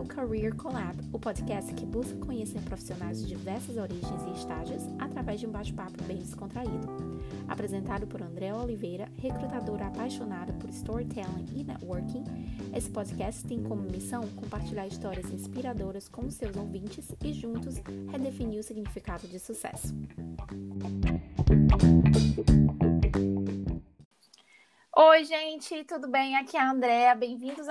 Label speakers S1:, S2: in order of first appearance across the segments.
S1: o Career Collab, o podcast que busca conhecer profissionais de diversas origens e estágios através de um bate-papo bem descontraído. Apresentado por André Oliveira, recrutadora apaixonada por storytelling e networking, esse podcast tem como missão compartilhar histórias inspiradoras com seus ouvintes e juntos redefinir o significado de sucesso. Oi, gente, tudo bem? Aqui é a Andrea. Bem-vindos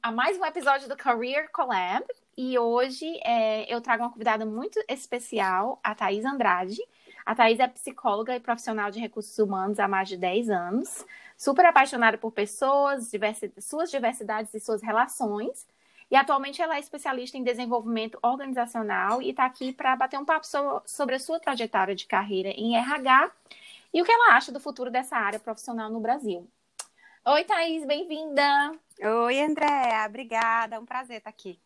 S1: a mais um episódio do Career Collab. E hoje é, eu trago uma convidada muito especial, a Thais Andrade. A Thais é psicóloga e profissional de recursos humanos há mais de 10 anos. Super apaixonada por pessoas, diversi suas diversidades e suas relações. E atualmente ela é especialista em desenvolvimento organizacional e está aqui para bater um papo so sobre a sua trajetória de carreira em RH e o que ela acha do futuro dessa área profissional no Brasil. Oi, Thaís, bem-vinda!
S2: Oi, Andréa, obrigada, é um prazer estar aqui.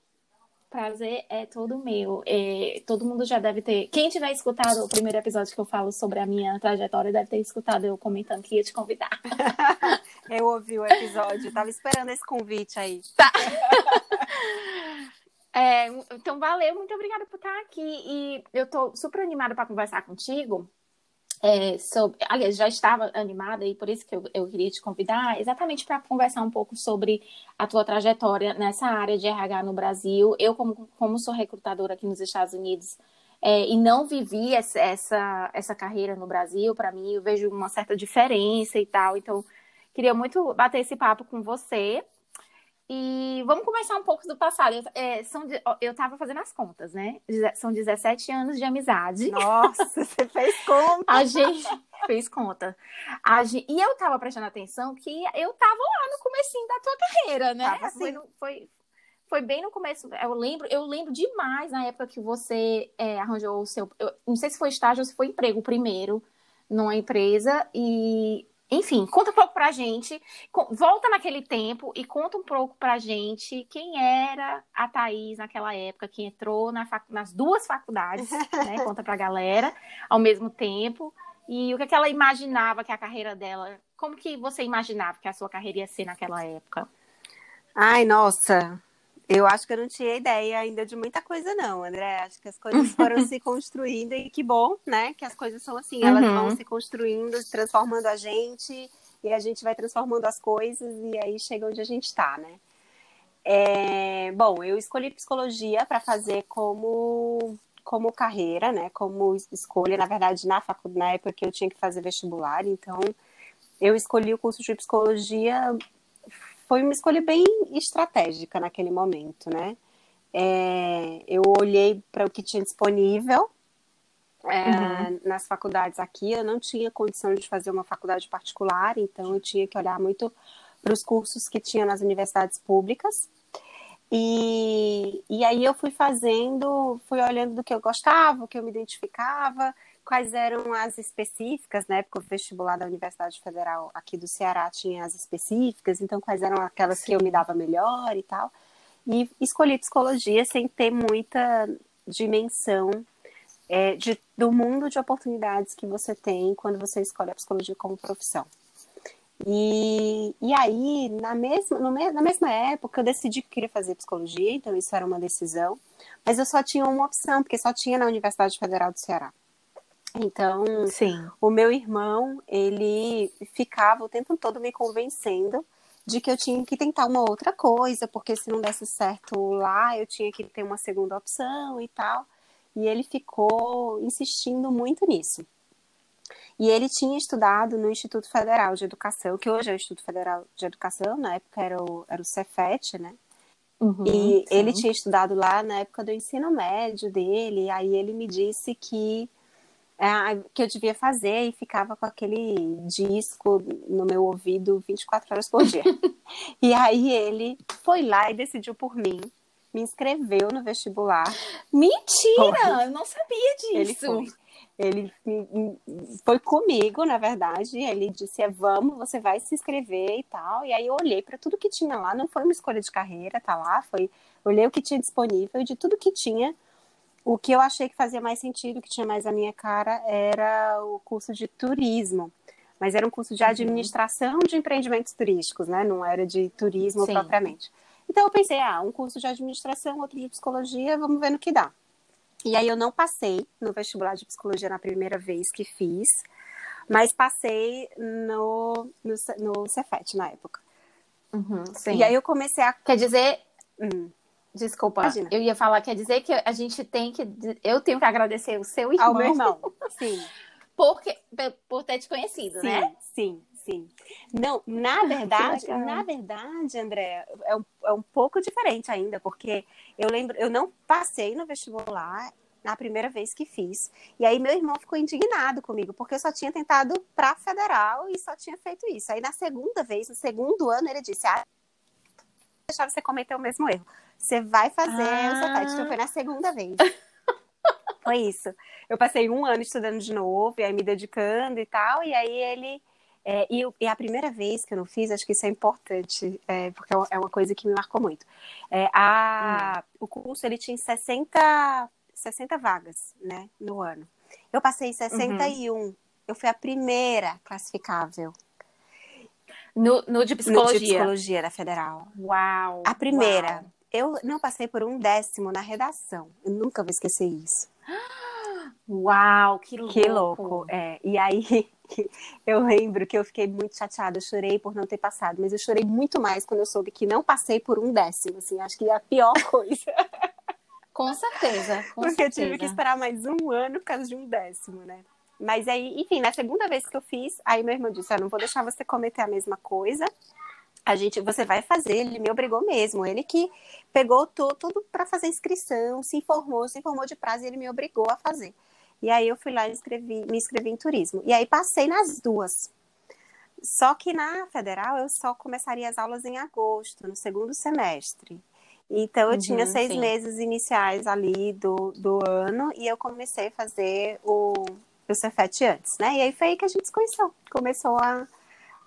S1: Prazer é todo meu. É, todo mundo já deve ter. Quem tiver escutado o primeiro episódio que eu falo sobre a minha trajetória deve ter escutado eu comentando que ia te convidar.
S2: eu ouvi o episódio, tava esperando esse convite aí.
S1: Tá. É, então, valeu, muito obrigada por estar aqui. E eu tô super animada para conversar contigo, é, sobre, aliás, já estava animada e por isso que eu, eu queria te convidar, exatamente para conversar um pouco sobre a tua trajetória nessa área de RH no Brasil. Eu, como, como sou recrutadora aqui nos Estados Unidos é, e não vivi essa, essa, essa carreira no Brasil, para mim, eu vejo uma certa diferença e tal. Então, queria muito bater esse papo com você. E vamos começar um pouco do passado. Eu, é, são, eu tava fazendo as contas, né? São 17 anos de amizade.
S2: Nossa, você fez conta.
S1: A gente fez conta. A gente, e eu tava prestando atenção que eu tava lá no comecinho da tua carreira, né?
S2: Tava assim.
S1: foi, foi, foi bem no começo. Eu lembro, eu lembro demais na época que você é, arranjou o seu. Eu, não sei se foi estágio ou se foi emprego primeiro numa empresa. E enfim, conta um pouco pra gente. Volta naquele tempo e conta um pouco pra gente quem era a Thaís naquela época, que entrou na fac... nas duas faculdades, né? Conta pra galera ao mesmo tempo. E o que, é que ela imaginava que a carreira dela. Como que você imaginava que a sua carreira ia ser naquela época?
S2: Ai, nossa, eu acho que eu não tinha ideia ainda de muita coisa, não, André. Acho que as coisas foram se construindo e que bom, né? Que as coisas são assim, elas uhum. vão se construindo, transformando a gente, e a gente vai transformando as coisas, e aí chega onde a gente está, né? É, bom, eu escolhi psicologia para fazer como, como carreira, né? Como escolha, na verdade, na faculdade, na época que eu tinha que fazer vestibular, então eu escolhi o curso de psicologia foi uma escolha bem estratégica naquele momento, né? É, eu olhei para o que tinha disponível é, uhum. nas faculdades aqui. Eu não tinha condição de fazer uma faculdade particular, então eu tinha que olhar muito para os cursos que tinha nas universidades públicas. E, e aí eu fui fazendo, fui olhando do que eu gostava, o que eu me identificava, quais eram as específicas, né? Porque o vestibular da Universidade Federal aqui do Ceará tinha as específicas, então quais eram aquelas Sim. que eu me dava melhor e tal. E escolhi psicologia sem ter muita dimensão é, de, do mundo de oportunidades que você tem quando você escolhe a psicologia como profissão. E, e aí, na mesma, no, na mesma época, eu decidi que queria fazer psicologia, então isso era uma decisão, mas eu só tinha uma opção, porque só tinha na Universidade Federal do Ceará. Então,
S1: Sim.
S2: o meu irmão, ele ficava o tempo todo me convencendo de que eu tinha que tentar uma outra coisa, porque se não desse certo lá, eu tinha que ter uma segunda opção e tal. E ele ficou insistindo muito nisso. E ele tinha estudado no Instituto Federal de Educação, que hoje é o Instituto Federal de Educação, na época era o, era o Cefet, né? Uhum, e sim. ele tinha estudado lá na época do ensino médio dele, aí ele me disse que que eu devia fazer e ficava com aquele disco no meu ouvido 24 horas por dia. e aí ele foi lá e decidiu por mim, me inscreveu no vestibular.
S1: Mentira! Foi. Eu não sabia disso.
S2: Ele foi. Ele foi comigo, na verdade. Ele disse: é, Vamos, você vai se inscrever e tal. E aí eu olhei para tudo que tinha lá. Não foi uma escolha de carreira, tá lá. Foi olhei o que tinha disponível e de tudo que tinha o que eu achei que fazia mais sentido, que tinha mais a minha cara, era o curso de turismo. Mas era um curso de uhum. administração de empreendimentos turísticos, né? Não era de turismo Sim. propriamente. Então eu pensei, ah, um curso de administração, outro de psicologia, vamos ver no que dá. E aí eu não passei no vestibular de psicologia na primeira vez que fiz, mas passei no, no, no Cefet na época.
S1: Uhum,
S2: e aí eu comecei a.
S1: Quer dizer. Hum. Desculpa, Imagina. eu ia falar, quer dizer que a gente tem que. Eu tenho que agradecer o seu irmão.
S2: Ao meu irmão, sim.
S1: Porque, por ter te conhecido,
S2: sim,
S1: né?
S2: Sim, sim. Não, na verdade, na verdade, André, é um, é um pouco diferente ainda, porque eu lembro, eu não passei no vestibular na primeira vez que fiz. E aí meu irmão ficou indignado comigo, porque eu só tinha tentado para federal e só tinha feito isso. Aí na segunda vez, no segundo ano, ele disse: "Ah, deixar você cometer o mesmo erro. Você vai fazer ah. o CETET". Então foi na segunda vez. foi isso. Eu passei um ano estudando de novo, e aí me dedicando e tal, e aí ele é, e, e, a primeira vez que eu não fiz, acho que isso é importante, é, porque é uma coisa que me marcou muito. É, a, hum. O curso ele tinha 60, 60 vagas né, no ano. Eu passei 61. Uhum. Eu fui a primeira classificável.
S1: No, no de psicologia? No de
S2: psicologia da Federal.
S1: Uau!
S2: A primeira. Uau. Eu não passei por um décimo na redação. Eu nunca vou esquecer isso.
S1: Uau, que louco!
S2: Que louco, é. E aí, eu lembro que eu fiquei muito chateada, eu chorei por não ter passado, mas eu chorei muito mais quando eu soube que não passei por um décimo, assim, acho que é a pior coisa.
S1: Com certeza, com
S2: Porque
S1: certeza.
S2: eu tive que esperar mais um ano por causa de um décimo, né? Mas aí, enfim, na segunda vez que eu fiz, aí meu irmão disse, ah, não vou deixar você cometer a mesma coisa, a gente, você vai fazer, ele me obrigou mesmo, ele que pegou tudo, tudo para fazer inscrição, se informou, se informou de prazo e ele me obrigou a fazer. E aí eu fui lá e inscrevi, me inscrevi em turismo. E aí passei nas duas. Só que na federal eu só começaria as aulas em agosto, no segundo semestre. Então eu uhum, tinha seis sim. meses iniciais ali do, do ano e eu comecei a fazer o, o Cefet antes, né? E aí foi aí que a gente se conheceu. Começou a,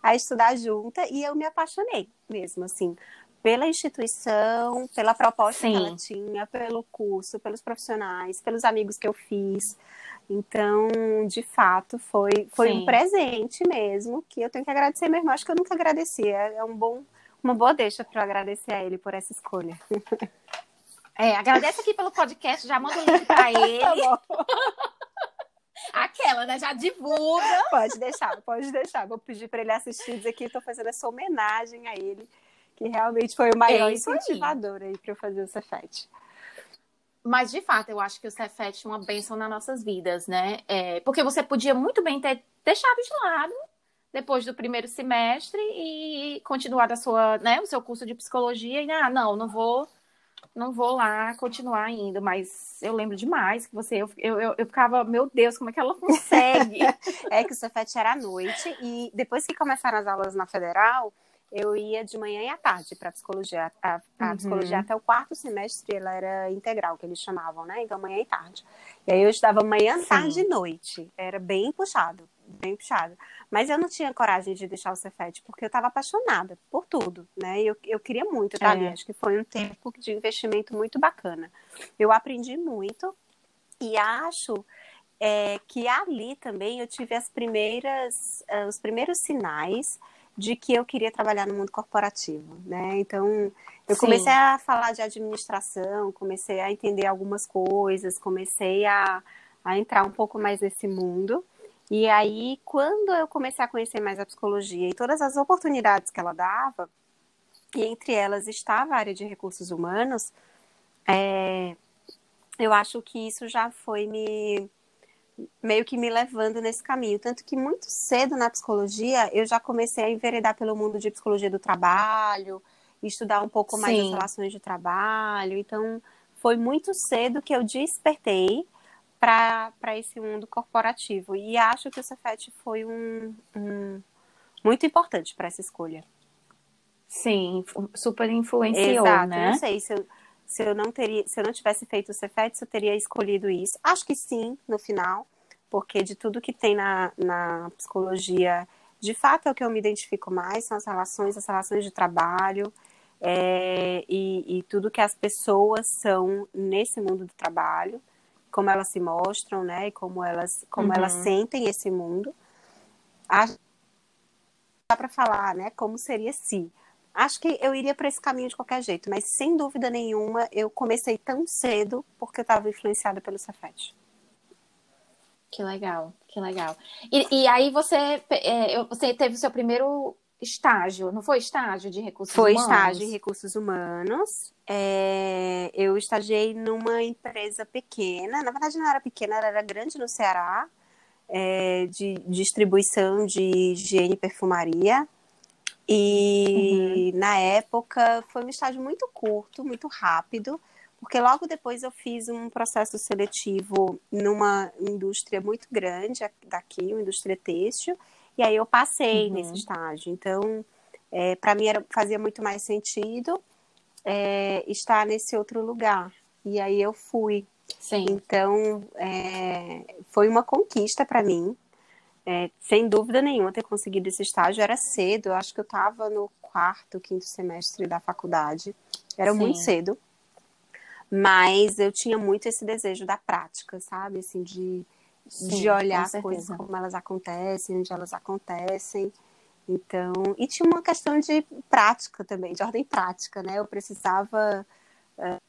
S2: a estudar junta e eu me apaixonei mesmo, assim, pela instituição, pela proposta sim. que ela tinha, pelo curso, pelos profissionais, pelos amigos que eu fiz. Então, de fato, foi, foi um presente mesmo que eu tenho que agradecer meu irmão. Acho que eu nunca agradeci. É, é um bom, uma boa deixa para eu agradecer a ele por essa escolha.
S1: É, agradece aqui pelo podcast, já manda o link para ele. tá Aquela, né? Já divulga.
S2: Pode deixar, pode deixar. Vou pedir para ele assistir, dizer que estou fazendo essa homenagem a ele, que realmente foi o maior é incentivador aí, aí para eu fazer o Cefet.
S1: Mas, de fato, eu acho que o Cefet é uma bênção nas nossas vidas, né? É, porque você podia muito bem ter deixado de lado depois do primeiro semestre e continuar a sua, né, o seu curso de psicologia e, ah, não, não vou, não vou lá continuar indo, mas eu lembro demais que você, eu, eu, eu ficava, meu Deus, como é que ela consegue?
S2: é que o Cefet era à noite e depois que começaram as aulas na Federal, eu ia de manhã e à tarde para psicologia. A, a uhum. psicologia até o quarto semestre ela era integral, que eles chamavam, né? Então manhã e tarde. E aí eu estudava manhã, Sim. tarde e noite. Era bem puxado, bem puxado. Mas eu não tinha coragem de deixar o Cefet, porque eu estava apaixonada por tudo, né? Eu, eu queria muito estar é. ali. Acho que foi um tempo de investimento muito bacana. Eu aprendi muito e acho é, que ali também eu tive as primeiras, uh, os primeiros sinais de que eu queria trabalhar no mundo corporativo, né? Então, eu Sim. comecei a falar de administração, comecei a entender algumas coisas, comecei a, a entrar um pouco mais nesse mundo. E aí, quando eu comecei a conhecer mais a psicologia e todas as oportunidades que ela dava, e entre elas estava a área de recursos humanos, é, eu acho que isso já foi me meio que me levando nesse caminho. Tanto que muito cedo na psicologia eu já comecei a enveredar pelo mundo de psicologia do trabalho, estudar um pouco mais Sim. as relações de trabalho. Então, foi muito cedo que eu despertei para esse mundo corporativo. E acho que o Cefet foi um, um muito importante para essa escolha.
S1: Sim, super influenciou, Exato. né?
S2: Não sei se eu, se eu não teria, se eu não tivesse feito o Cefet, eu teria escolhido isso. Acho que sim, no final, porque de tudo que tem na, na psicologia, de fato é o que eu me identifico mais, são as relações, as relações de trabalho, é, e, e, tudo que as pessoas são nesse mundo do trabalho, como elas se mostram, né, e como elas, como uhum. elas sentem esse mundo. Acho dá para falar, né, como seria se Acho que eu iria para esse caminho de qualquer jeito, mas sem dúvida nenhuma eu comecei tão cedo porque eu estava influenciada pelo Cefet.
S1: Que legal, que legal. E, e aí você, é, você teve o seu primeiro estágio, não foi estágio de recursos
S2: foi
S1: humanos?
S2: Foi estágio de recursos humanos. É, eu estagiei numa empresa pequena, na verdade não era pequena, era grande no Ceará, é, de distribuição de higiene e perfumaria. E uhum. na época foi um estágio muito curto, muito rápido, porque logo depois eu fiz um processo seletivo numa indústria muito grande daqui, uma indústria têxtil, e aí eu passei uhum. nesse estágio. Então, é, para mim era, fazia muito mais sentido é, estar nesse outro lugar. E aí eu fui.
S1: Sim.
S2: Então, é, foi uma conquista para mim. É, sem dúvida nenhuma ter conseguido esse estágio. Era cedo, eu acho que eu estava no quarto, quinto semestre da faculdade. Era Sim. muito cedo. Mas eu tinha muito esse desejo da prática, sabe? Assim, de, Sim, de olhar as coisas como elas acontecem, onde elas acontecem. Então, e tinha uma questão de prática também, de ordem prática, né? Eu precisava uh,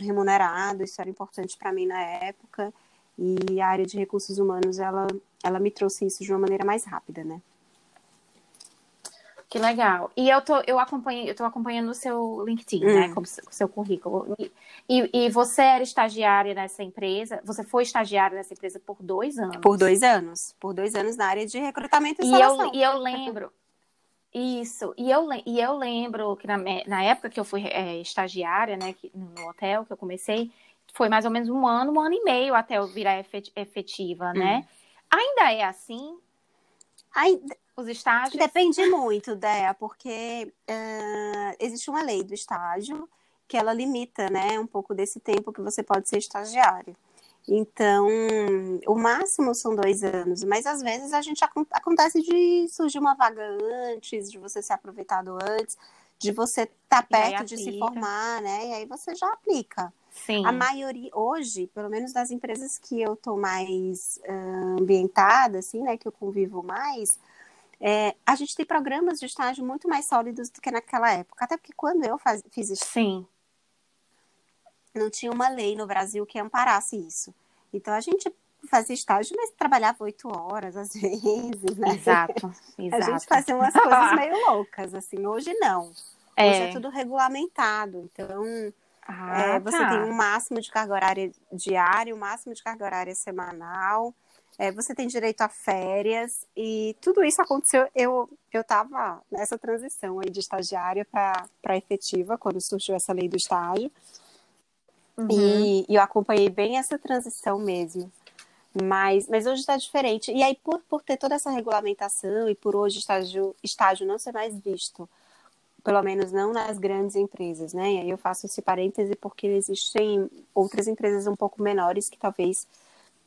S2: remunerado, isso era importante para mim na época. E a área de recursos humanos, ela, ela me trouxe isso de uma maneira mais rápida, né?
S1: Que legal. E eu tô, eu acompanhei, eu tô acompanhando o seu LinkedIn, né, hum. né? Com o seu currículo. E, e, você era estagiária nessa empresa? Você foi estagiária nessa empresa por dois anos?
S2: Por dois anos. Por dois anos na área de recrutamento e,
S1: e eu E eu lembro. Isso. E eu, e eu lembro que na, na época que eu fui é, estagiária, né, que, no hotel que eu comecei, foi mais ou menos um ano, um ano e meio até eu virar efetiva, né? Hum. Ainda é assim?
S2: Ainda,
S1: os estágios?
S2: Depende muito, Dea, porque uh, existe uma lei do estágio que ela limita, né, um pouco desse tempo que você pode ser estagiário. Então, o máximo são dois anos, mas às vezes a gente acontece de surgir uma vaga antes, de você ser aproveitado antes, de você estar tá perto de se formar, né? E aí você já aplica.
S1: Sim.
S2: A maioria, hoje, pelo menos das empresas que eu tô mais uh, ambientada, assim, né, que eu convivo mais, é, a gente tem programas de estágio muito mais sólidos do que naquela época. Até porque quando eu faz, fiz
S1: estágio, Sim.
S2: não tinha uma lei no Brasil que amparasse isso. Então a gente fazia estágio, mas trabalhava oito horas às vezes, né?
S1: Exato,
S2: exato. A gente fazia umas coisas meio loucas, assim. Hoje não. É. Hoje é tudo regulamentado. Então, ah, é, você tá. tem um máximo de carga horária diária, um máximo de carga horária semanal é, você tem direito a férias e tudo isso aconteceu. Eu eu estava nessa transição aí de estagiária para efetiva quando surgiu essa lei do estágio uhum. e, e, eu acompanhei bem essa transição mesmo. Mas, mas hoje está diferente. E aí, por, por ter toda essa regulamentação e por hoje estágio, estágio não ser mais visto, pelo menos não nas grandes empresas, né? E aí eu faço esse parêntese porque existem outras empresas um pouco menores que talvez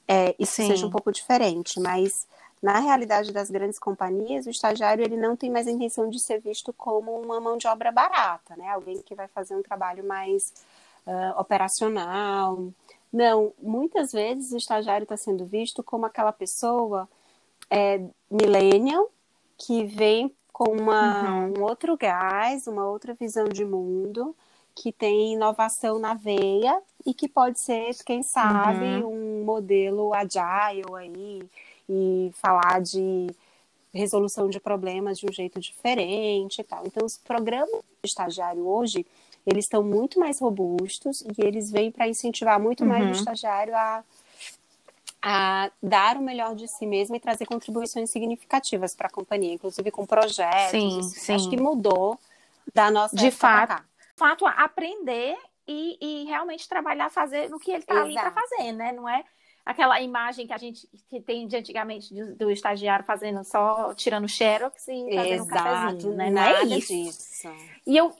S2: é, isso Sim. seja um pouco diferente, mas na realidade das grandes companhias, o estagiário ele não tem mais a intenção de ser visto como uma mão de obra barata, né? Alguém que vai fazer um trabalho mais uh, operacional. Não, muitas vezes o estagiário está sendo visto como aquela pessoa é, millennial que vem com uma, uhum. um outro gás, uma outra visão de mundo, que tem inovação na veia e que pode ser, quem sabe, uhum. um modelo agile aí e falar de resolução de problemas de um jeito diferente e tal. Então, os programas de estagiário hoje, eles estão muito mais robustos e eles vêm para incentivar muito uhum. mais o uhum. estagiário a, a dar o melhor de si mesmo e trazer contribuições significativas para a companhia, inclusive com projetos.
S1: Sim, sim.
S2: Acho que mudou da nossa
S1: de fato fato aprender e, e realmente trabalhar, fazer no que ele está ali para fazer, né? Não é aquela imagem que a gente que tem de antigamente do, do estagiário fazendo só tirando xerox e fazendo Exato, um cafezinho, né? Não é isso. Disso. E eu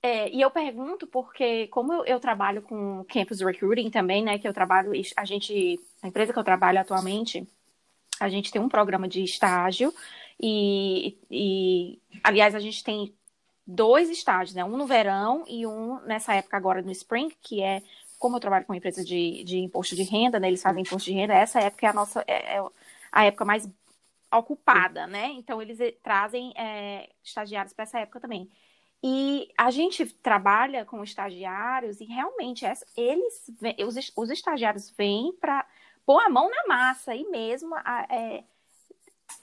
S1: é, e eu pergunto porque como eu, eu, trabalho com campus recruiting também, né? Que eu trabalho a gente a empresa que eu trabalho atualmente a gente tem um programa de estágio e, e aliás a gente tem dois estágios, né? Um no verão e um nessa época agora no spring, que é como eu trabalho com empresa de, de imposto de renda, né? Eles fazem imposto de renda, essa época é a nossa é, é a época mais ocupada, né? Então eles eh, trazem é, estagiários para essa época também. E a gente trabalha com estagiários e realmente eles, os, os estagiários vêm para pôr a mão na massa e mesmo é,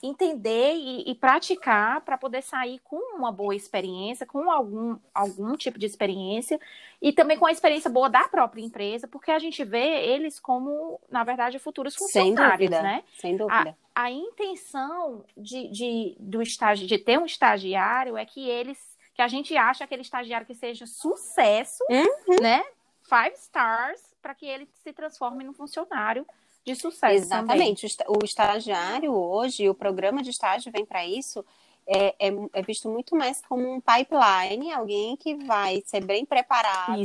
S1: entender e, e praticar para poder sair com uma boa experiência, com algum, algum tipo de experiência e também com a experiência boa da própria empresa, porque a gente vê eles como, na verdade, futuros funcionários,
S2: Sem
S1: né?
S2: Sem dúvida.
S1: A, a intenção de, de, do estágio, de ter um estagiário é que eles, que a gente acha aquele estagiário que seja sucesso,
S2: uhum.
S1: né? Five stars, para que ele se transforme num funcionário de sucesso.
S2: Exatamente.
S1: Também.
S2: O estagiário hoje, o programa de estágio vem para isso, é, é, é, visto muito mais como um pipeline, alguém que vai ser bem preparado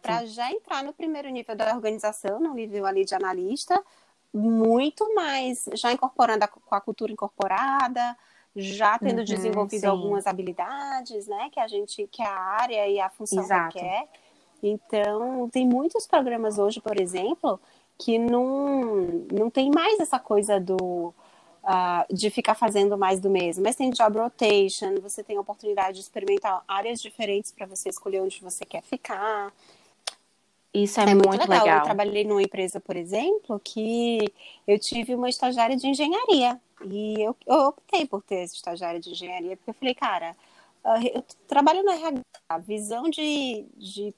S2: para já entrar no primeiro nível da organização, no nível ali de analista, muito mais já incorporando a, com a cultura incorporada, já tendo uhum, desenvolvido sim. algumas habilidades, né, que a gente, que a área e a função Exato. requer. Então, tem muitos programas hoje, por exemplo, que não, não tem mais essa coisa do uh, de ficar fazendo mais do mesmo. Mas tem job rotation, você tem a oportunidade de experimentar áreas diferentes para você escolher onde você quer ficar.
S1: Isso é, é muito, muito legal. legal.
S2: Eu trabalhei numa empresa, por exemplo, que eu tive uma estagiária de engenharia. E eu, eu optei por ter essa estagiária de engenharia, porque eu falei, cara, ah, eu trabalho na RH, a visão de, de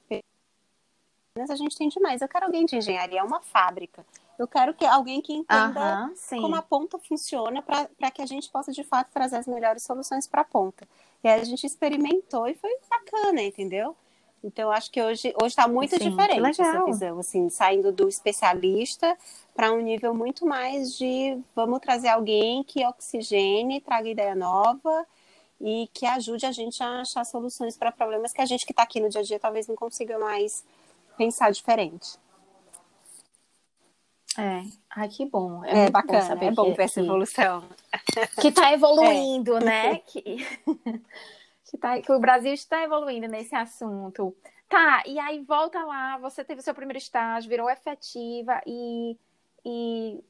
S2: a gente tem demais. Eu quero alguém de engenharia, é uma fábrica. Eu quero que alguém que entenda como a ponta funciona para que a gente possa de fato trazer as melhores soluções para a ponta. E aí a gente experimentou e foi bacana, entendeu? Então acho que hoje hoje está muito Sim, diferente essa visão, assim, saindo do especialista para um nível muito mais de vamos trazer alguém que oxigene, traga ideia nova e que ajude a gente a achar soluções para problemas que a gente que está aqui no dia a dia talvez não consiga mais pensar diferente.
S1: É, ai que bom.
S2: É, é bacana, bom é bom ver essa evolução.
S1: Que está evoluindo, é. né? Que, que, tá, que o Brasil está evoluindo nesse assunto. Tá, e aí volta lá, você teve seu primeiro estágio, virou efetiva e, e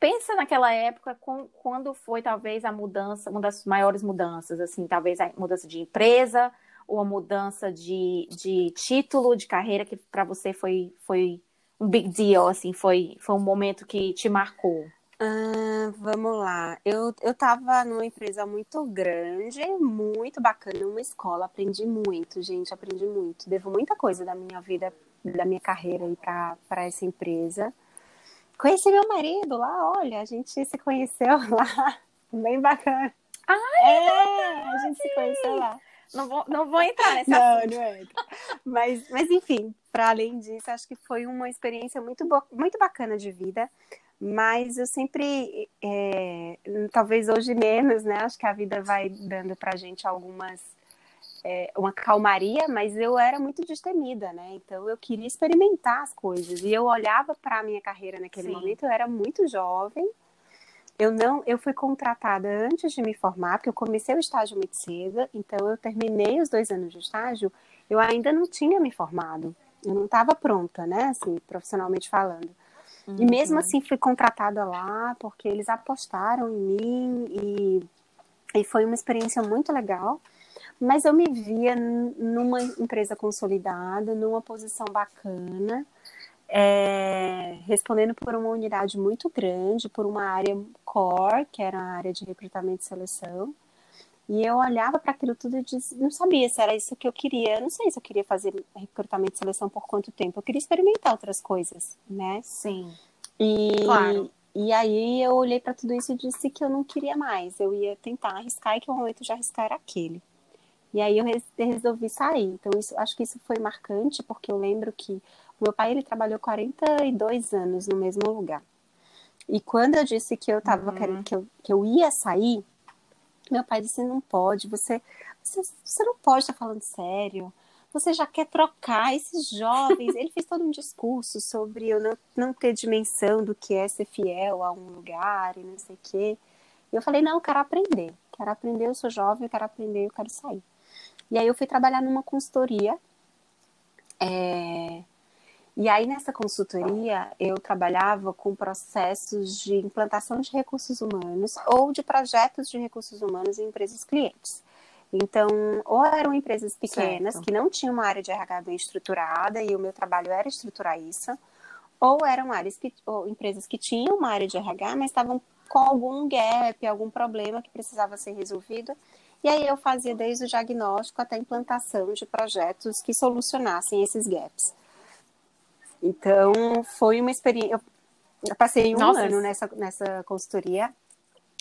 S1: pensa naquela época com, quando foi talvez a mudança, uma das maiores mudanças, assim, talvez a mudança de empresa, ou a mudança de, de título de carreira que para você foi, foi um big deal, assim, foi, foi um momento que te marcou?
S2: Ah, vamos lá. Eu, eu tava numa empresa muito grande, muito bacana, uma escola, aprendi muito, gente, aprendi muito. Devo muita coisa da minha vida, da minha carreira aí para essa empresa. Conheci meu marido lá, olha, a gente se conheceu lá, bem bacana.
S1: Ai,
S2: é, a gente se conheceu lá.
S1: Não vou, não vou entrar nessa
S2: Não, assunto. não entra. Mas, mas enfim, para além disso, acho que foi uma experiência muito, muito bacana de vida. Mas eu sempre, é, talvez hoje menos, né? Acho que a vida vai dando pra gente algumas, é, uma calmaria, mas eu era muito destemida, né? Então eu queria experimentar as coisas. E eu olhava para a minha carreira naquele Sim. momento, eu era muito jovem, eu não, eu fui contratada antes de me formar, porque eu comecei o estágio muito cedo, então eu terminei os dois anos de estágio, eu ainda não tinha me formado, eu não estava pronta, né, assim, profissionalmente falando. Uhum. E mesmo assim fui contratada lá, porque eles apostaram em mim e, e foi uma experiência muito legal. Mas eu me via numa empresa consolidada, numa posição bacana, é, respondendo por uma unidade muito grande, por uma área core, que era a área de recrutamento e seleção. E eu olhava para aquilo tudo e disse, não sabia se era isso que eu queria. Eu não sei se eu queria fazer recrutamento e seleção por quanto tempo. Eu queria experimentar outras coisas, né?
S1: Sim.
S2: E,
S1: claro.
S2: E aí eu olhei para tudo isso e disse que eu não queria mais. Eu ia tentar arriscar e que o momento de arriscar era aquele. E aí eu resolvi sair. Então isso, acho que isso foi marcante porque eu lembro que meu pai ele trabalhou 42 anos no mesmo lugar. E quando eu disse que eu tava uhum. querendo, que eu, que eu ia sair, meu pai disse: não pode, você, você, você não pode estar tá falando sério. Você já quer trocar esses jovens. Ele fez todo um discurso sobre eu não, não ter dimensão do que é ser fiel a um lugar e não sei o quê. E eu falei: não, eu quero aprender. Quero aprender, eu sou jovem, eu quero aprender, eu quero sair. E aí eu fui trabalhar numa consultoria. É, E aí, nessa consultoria, eu trabalhava com processos de implantação de recursos humanos ou de projetos de recursos humanos em empresas clientes. Então, ou eram empresas pequenas certo. que não tinham uma área de RH bem estruturada e o meu trabalho era estruturar isso, ou eram áreas que, ou empresas que tinham uma área de RH, mas estavam com algum gap, algum problema que precisava ser resolvido. E aí eu fazia desde o diagnóstico até a implantação de projetos que solucionassem esses gaps. Então, foi uma experiência. Eu passei um Nossa. ano nessa, nessa consultoria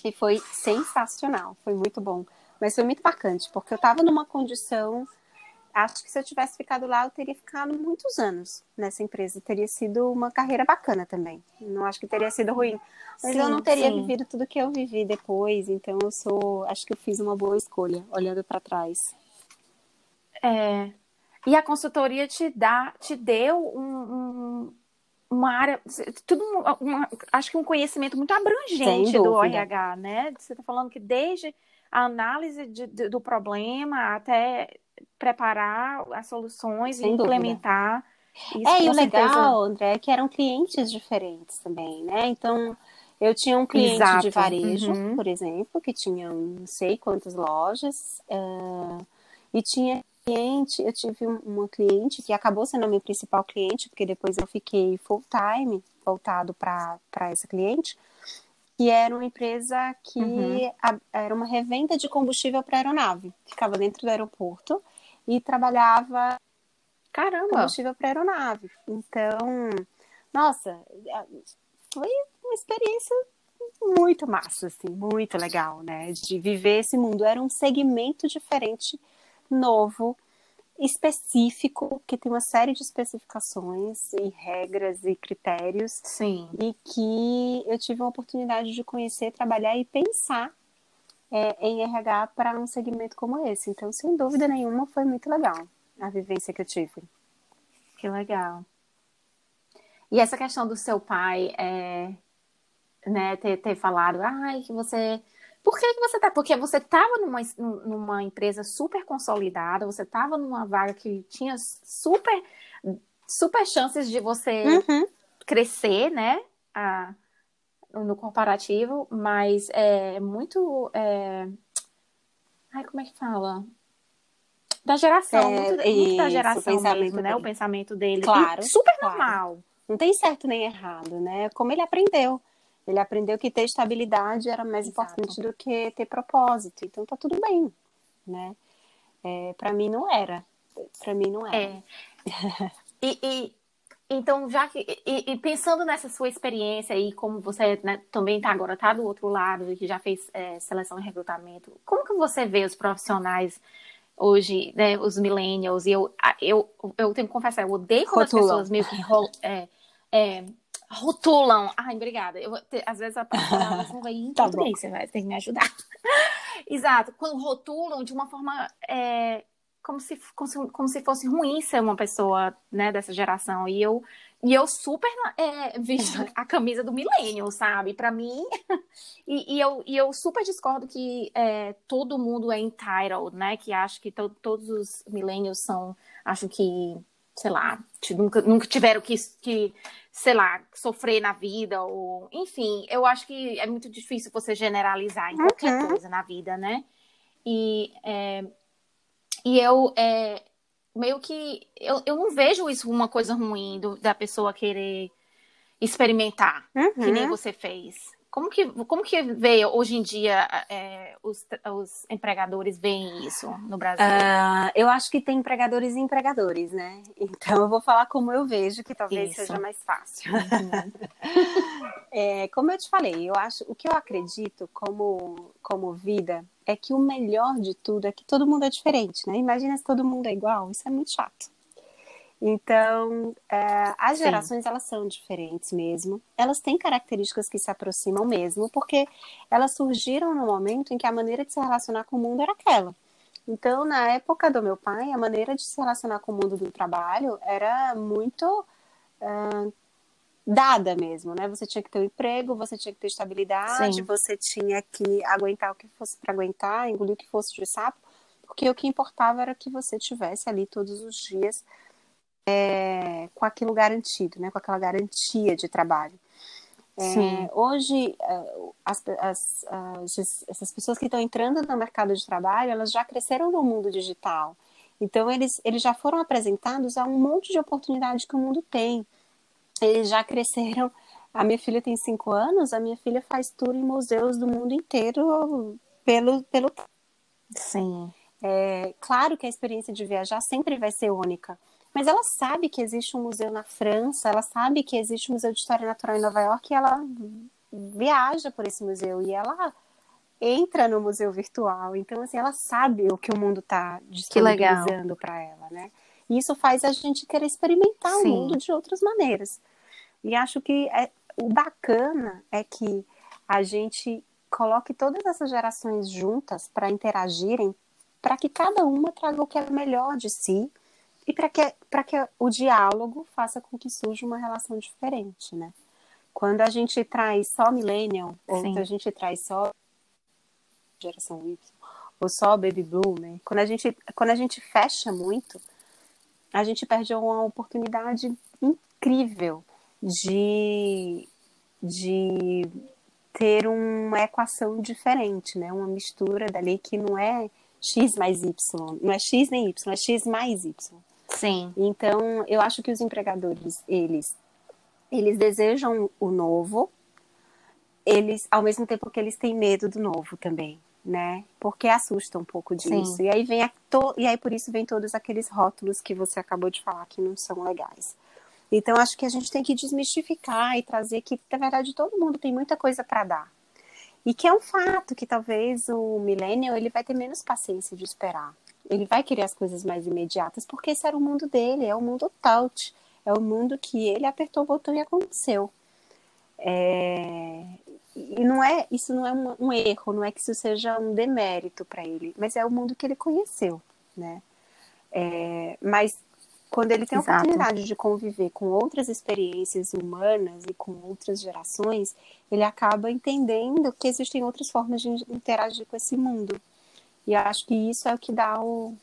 S2: e foi sensacional, foi muito bom. Mas foi muito bacante, porque eu estava numa condição. Acho que se eu tivesse ficado lá, eu teria ficado muitos anos nessa empresa. Teria sido uma carreira bacana também. Não acho que teria sido ruim. Mas sim, eu não teria sim. vivido tudo que eu vivi depois. Então eu sou. Acho que eu fiz uma boa escolha, olhando para trás.
S1: É, e a consultoria te dá, te deu um, um, uma área, tudo, uma, acho que um conhecimento muito abrangente do RH, né? Você está falando que desde a análise de, de, do problema até preparar as soluções Sem e implementar.
S2: Isso, é, e o certeza... legal, André, é que eram clientes diferentes também, né? Então, eu tinha um cliente Exato. de varejo, uhum. por exemplo, que tinha não sei quantas lojas, uh, e tinha cliente, eu tive uma cliente que acabou sendo a minha principal cliente, porque depois eu fiquei full time voltado para essa cliente, que era uma empresa que uhum. a, era uma revenda de combustível para aeronave. Ficava dentro do aeroporto e trabalhava
S1: Caramba.
S2: combustível para aeronave. Então, nossa, foi uma experiência muito massa, assim, muito legal, né? De viver esse mundo. Era um segmento diferente novo, específico, que tem uma série de especificações e regras e critérios.
S1: Sim.
S2: E que eu tive a oportunidade de conhecer, trabalhar e pensar é, em RH para um segmento como esse. Então, sem dúvida nenhuma, foi muito legal a vivência que eu tive.
S1: Que legal. E essa questão do seu pai é, né, ter, ter falado, ai, que você por que, que você tá? Porque você estava numa, numa empresa super consolidada, você estava numa vaga que tinha super, super chances de você uhum. crescer, né? A, no comparativo, mas é muito. É... Ai, como é que fala? Da geração, é, muito, isso, muito, da geração mesmo, né? O pensamento dele.
S2: Claro.
S1: E super
S2: claro.
S1: normal.
S2: Não tem certo nem errado, né? Como ele aprendeu. Ele aprendeu que ter estabilidade era mais Exato. importante do que ter propósito. Então tá tudo bem, né? É, para mim não era. Para mim não era.
S1: É. e, e, então já que e, e, pensando nessa sua experiência e como você né, também está agora tá do outro lado e que já fez é, seleção e recrutamento, como que você vê os profissionais hoje, né, os millennials? E eu eu, eu tenho que confessar, eu odeio quando Rotula. as pessoas meio que é, é, rotulam. Ai, obrigada. Eu, às vezes a palavra não vai em tá português, você vai ter que me ajudar. Exato. Quando rotulam de uma forma é, como, se, como, se, como se fosse ruim ser uma pessoa né, dessa geração. E eu, e eu super é, visto a camisa do milênio, sabe? Para mim. e, e, eu, e eu super discordo que é, todo mundo é entitled, né? Que acho que to, todos os milênios são. Acho que sei lá, nunca, nunca tiveram que, que, sei lá, sofrer na vida, ou enfim, eu acho que é muito difícil você generalizar em qualquer uhum. coisa na vida, né? E, é, e eu é, meio que eu, eu não vejo isso uma coisa ruim do, da pessoa querer experimentar, uhum. que nem uhum. você fez. Como que, como que vê hoje em dia é, os, os empregadores veem isso no Brasil? Uh,
S2: eu acho que tem empregadores e empregadores, né? Então eu vou falar como eu vejo, que talvez isso. seja mais fácil. Uhum. é, como eu te falei, eu acho o que eu acredito como, como vida é que o melhor de tudo é que todo mundo é diferente, né? Imagina se todo mundo é igual, isso é muito chato. Então, é, as gerações Sim. elas são diferentes mesmo. Elas têm características que se aproximam mesmo, porque elas surgiram no momento em que a maneira de se relacionar com o mundo era aquela. Então, na época do meu pai, a maneira de se relacionar com o mundo do trabalho era muito uh, dada mesmo, né? Você tinha que ter um emprego, você tinha que ter estabilidade, Sim. você tinha que aguentar o que fosse para aguentar, engolir o que fosse de sapo, porque o que importava era que você tivesse ali todos os dias é, com aquilo garantido, né? Com aquela garantia de trabalho. É, hoje, é, as, as, as, essas pessoas que estão entrando no mercado de trabalho, elas já cresceram no mundo digital. Então, eles, eles já foram apresentados a um monte de oportunidade que o mundo tem. Eles já cresceram. A minha filha tem cinco anos, a minha filha faz tour em museus do mundo inteiro pelo. pelo...
S1: Sim.
S2: É, claro que a experiência de viajar sempre vai ser única, mas ela sabe que existe um museu na França, ela sabe que existe um museu de história natural em Nova York e ela viaja por esse museu e ela entra no museu virtual. Então, assim, ela sabe o que o mundo está disponibilizando para ela, né? E isso faz a gente querer experimentar Sim. o mundo de outras maneiras. E acho que é, o bacana é que a gente coloque todas essas gerações juntas para interagirem, para que cada uma traga o que é melhor de si e para que, que o diálogo faça com que surja uma relação diferente, né? Quando a gente traz só millennial, ou quando a gente traz só geração Y, ou só baby boomer, quando a gente, quando a gente fecha muito, a gente perde uma oportunidade incrível de, de ter uma equação diferente, né? Uma mistura dali que não é x mais y, não é x nem y, é x mais y.
S1: Sim.
S2: Então, eu acho que os empregadores, eles, eles desejam o novo, eles, ao mesmo tempo que eles têm medo do novo também, né? Porque assusta um pouco disso. Sim. E aí vem a, to, e aí por isso vem todos aqueles rótulos que você acabou de falar que não são legais. Então, acho que a gente tem que desmistificar e trazer que, na verdade, todo mundo tem muita coisa para dar. E que é um fato que talvez o millennial ele vai ter menos paciência de esperar ele vai querer as coisas mais imediatas, porque esse era o mundo dele, é o mundo touch, é o mundo que ele apertou o botão e aconteceu. É... E não é, isso não é um, um, erro, não é que isso seja um demérito para ele, mas é o mundo que ele conheceu, né? É... Mas quando ele tem a Exato. oportunidade de conviver com outras experiências humanas e com outras gerações, ele acaba entendendo que existem outras formas de interagir com esse mundo. E acho que isso é o que dá o,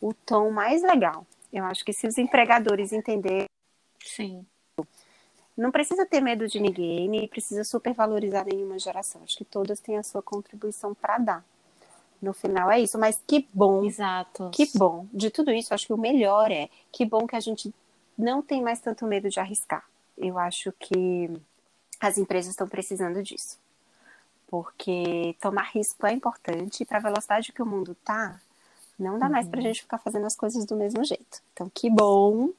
S2: o tom mais legal. Eu acho que se os empregadores entenderem.
S1: Sim.
S2: Não precisa ter medo de ninguém, nem precisa supervalorizar nenhuma geração. Acho que todas têm a sua contribuição para dar. No final é isso, mas que bom.
S1: Exato.
S2: Que bom. De tudo isso, acho que o melhor é que bom que a gente não tem mais tanto medo de arriscar. Eu acho que as empresas estão precisando disso porque tomar risco é importante e para a velocidade que o mundo tá, não dá uhum. mais para a gente ficar fazendo as coisas do mesmo jeito. Então, que bom,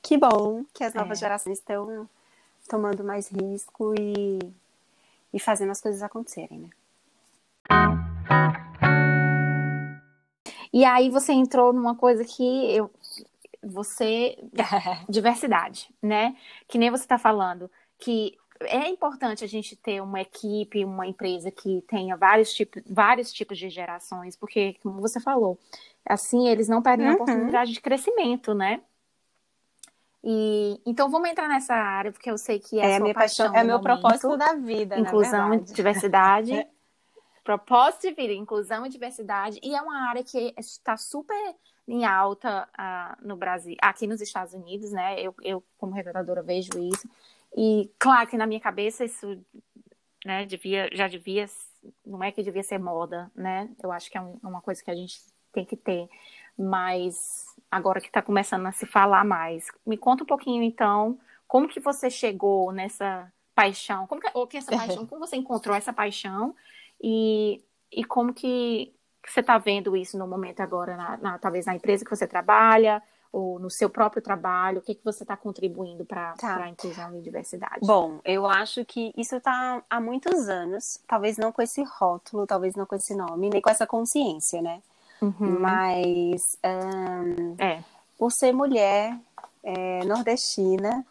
S2: que bom que as novas é. gerações estão tomando mais risco e, e fazendo as coisas acontecerem, né?
S1: E aí você entrou numa coisa que eu você diversidade, né? Que nem você está falando que é importante a gente ter uma equipe, uma empresa que tenha vários tipos, vários tipos de gerações, porque, como você falou, assim eles não perdem uhum. a oportunidade de crescimento, né? E então vamos entrar nessa área, porque eu sei que é, é a minha paixão.
S2: É meu momento, propósito da vida.
S1: Inclusão e diversidade. propósito de vida, inclusão e diversidade. E é uma área que está super em alta uh, no Brasil, aqui nos Estados Unidos, né? Eu, eu como recrutadora, vejo isso. E claro que na minha cabeça isso, né, devia, já devia, não é que devia ser moda, né? Eu acho que é um, uma coisa que a gente tem que ter, mas agora que está começando a se falar mais, me conta um pouquinho então, como que você chegou nessa paixão, como que, ou que essa paixão, como você encontrou essa paixão? E, e como que, que você está vendo isso no momento agora, na, na, talvez na empresa que você trabalha, ou no seu próprio trabalho? O que, que você está contribuindo para tá. a inclusão e diversidade?
S2: Bom, eu acho que isso está há muitos anos, talvez não com esse rótulo, talvez não com esse nome, nem com essa consciência, né? Uhum. Mas um, é. por ser mulher é, nordestina,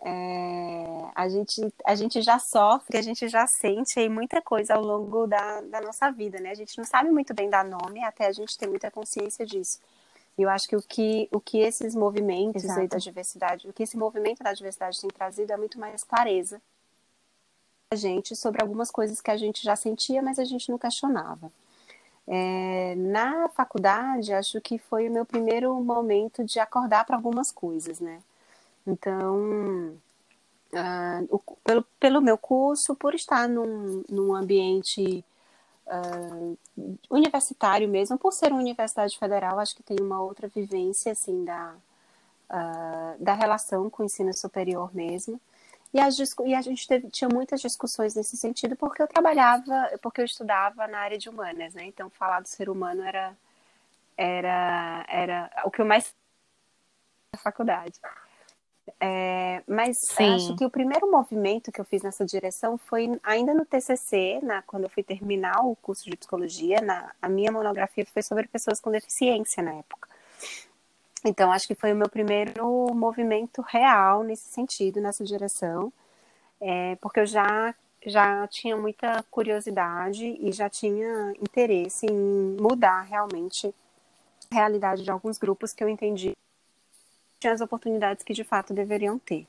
S2: é, a, gente, a gente já sofre, a gente já sente aí muita coisa ao longo da, da nossa vida, né? A gente não sabe muito bem dar nome até a gente ter muita consciência disso. E eu acho que o que, o que esses movimentos aí da diversidade, o que esse movimento da diversidade tem trazido é muito mais clareza a gente sobre algumas coisas que a gente já sentia, mas a gente não questionava. É, na faculdade, acho que foi o meu primeiro momento de acordar para algumas coisas, né? Então, uh, o, pelo, pelo meu curso, por estar num, num ambiente uh, universitário mesmo, por ser uma universidade federal, acho que tem uma outra vivência, assim, da, uh, da relação com o ensino superior mesmo. E, as, e a gente teve, tinha muitas discussões nesse sentido, porque eu trabalhava, porque eu estudava na área de humanas, né? Então, falar do ser humano era, era, era o que eu mais na faculdade. É, mas Sim. acho que o primeiro movimento que eu fiz nessa direção foi ainda no TCC, na, quando eu fui terminar o curso de psicologia. Na, a minha monografia foi sobre pessoas com deficiência na época. Então, acho que foi o meu primeiro movimento real nesse sentido, nessa direção, é, porque eu já, já tinha muita curiosidade e já tinha interesse em mudar realmente a realidade de alguns grupos que eu entendi as oportunidades que de fato deveriam ter.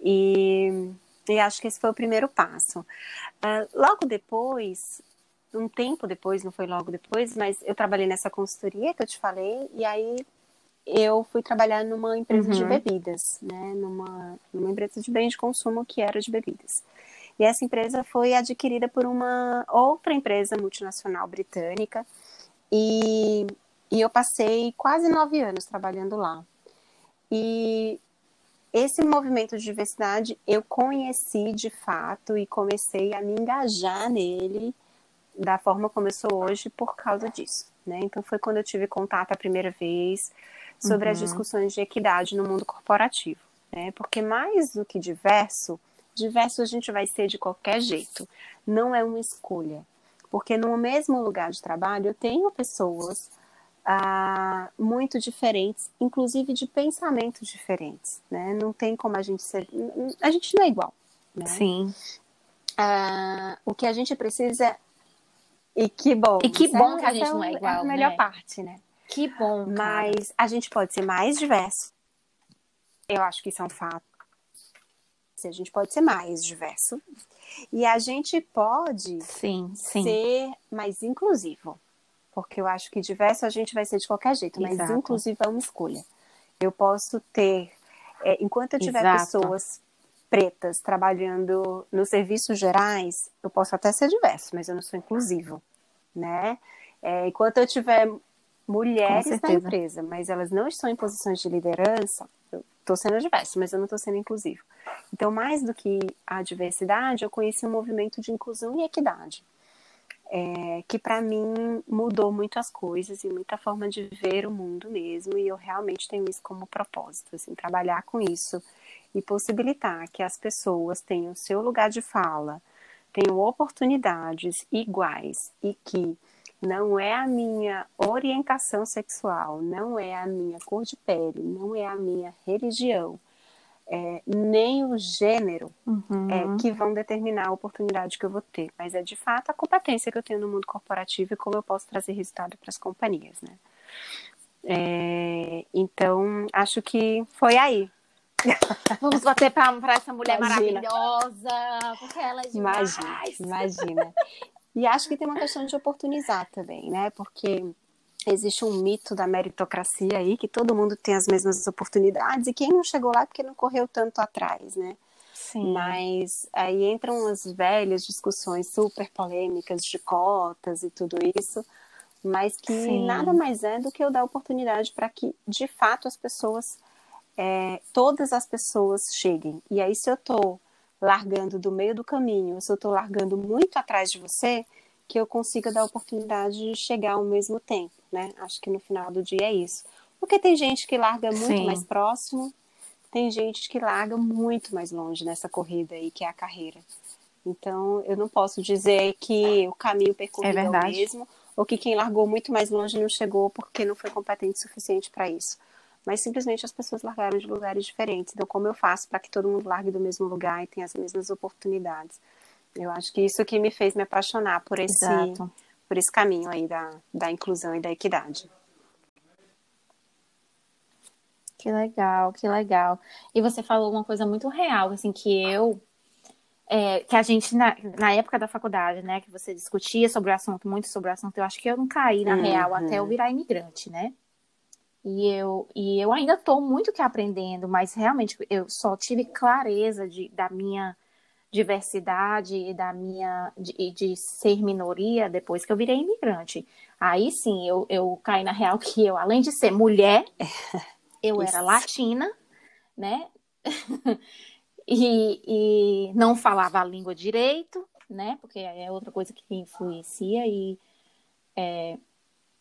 S2: E, e acho que esse foi o primeiro passo. Uh, logo depois, um tempo depois, não foi logo depois, mas eu trabalhei nessa consultoria que eu te falei, e aí eu fui trabalhar numa empresa uhum. de bebidas, né? Numa, numa empresa de bens de consumo que era de bebidas. E essa empresa foi adquirida por uma outra empresa multinacional britânica e, e eu passei quase nove anos trabalhando lá. E esse movimento de diversidade eu conheci de fato e comecei a me engajar nele da forma como eu sou hoje por causa disso, né? Então foi quando eu tive contato a primeira vez sobre uhum. as discussões de equidade no mundo corporativo, né? Porque mais do que diverso, diverso a gente vai ser de qualquer jeito, não é uma escolha. Porque no mesmo lugar de trabalho eu tenho pessoas ah, muito diferentes, inclusive de pensamentos diferentes, né? Não tem como a gente ser, a gente não é igual, né?
S1: Sim.
S2: Ah, o que a gente precisa e que bom.
S1: E que bom é, que a gente não é igual,
S2: é a melhor
S1: né?
S2: parte, né?
S1: Que bom. Cara.
S2: Mas a gente pode ser mais diverso. Eu acho que isso é um fato. A gente pode ser mais diverso. E a gente pode
S1: sim, sim.
S2: ser mais inclusivo. Porque eu acho que diverso a gente vai ser de qualquer jeito, mas Exato. inclusive é uma escolha. Eu posso ter, é, enquanto eu tiver Exato. pessoas pretas trabalhando nos serviços gerais, eu posso até ser diverso, mas eu não sou inclusivo, né? É, enquanto eu tiver mulheres na empresa, mas elas não estão em posições de liderança, eu estou sendo diverso, mas eu não estou sendo inclusivo. Então, mais do que a diversidade, eu conheci um movimento de inclusão e equidade, é, que para mim mudou muito as coisas e muita forma de ver o mundo mesmo, e eu realmente tenho isso como propósito, assim, trabalhar com isso e possibilitar que as pessoas tenham seu lugar de fala, tenham oportunidades iguais e que não é a minha orientação sexual, não é a minha cor de pele, não é a minha religião, é, nem o gênero uhum. é, que vão determinar a oportunidade que eu vou ter, mas é de fato a competência que eu tenho no mundo corporativo e como eu posso trazer resultado para as companhias, né? É, então, acho que foi aí.
S1: Vamos bater palma para essa mulher imagina. maravilhosa, porque ela é demais.
S2: Imagina, imagina. E acho que tem uma questão de oportunizar também, né? Porque existe um mito da meritocracia aí, que todo mundo tem as mesmas oportunidades, e quem não chegou lá é porque não correu tanto atrás, né? Sim. Mas aí entram as velhas discussões super polêmicas de cotas e tudo isso, mas que Sim. nada mais é do que eu dar oportunidade para que, de fato, as pessoas, é, todas as pessoas cheguem. E aí, se eu estou largando do meio do caminho, se eu estou largando muito atrás de você, que eu consiga dar oportunidade de chegar ao mesmo tempo, né? Acho que no final do dia é isso. Porque tem gente que larga muito Sim. mais próximo, tem gente que larga muito mais longe nessa corrida aí, que é a carreira. Então, eu não posso dizer que o caminho percorrido é, é o mesmo, ou que quem largou muito mais longe não chegou porque não foi competente o suficiente para isso mas simplesmente as pessoas largaram de lugares diferentes. Então, como eu faço para que todo mundo largue do mesmo lugar e tenha as mesmas oportunidades? Eu acho que isso que me fez me apaixonar por esse, por esse caminho aí da, da inclusão e da equidade.
S1: Que legal, que legal. E você falou uma coisa muito real, assim, que eu é, que a gente, na, na época da faculdade, né, que você discutia sobre o assunto, muito sobre o assunto, eu acho que eu não caí na uhum. real até eu virar imigrante, né? E eu, e eu ainda estou muito que aprendendo, mas realmente eu só tive clareza de, da minha diversidade e da minha de, de ser minoria depois que eu virei imigrante. Aí sim, eu, eu caí na real que eu, além de ser mulher, eu era latina, né? e, e não falava a língua direito, né? Porque é outra coisa que influencia e é,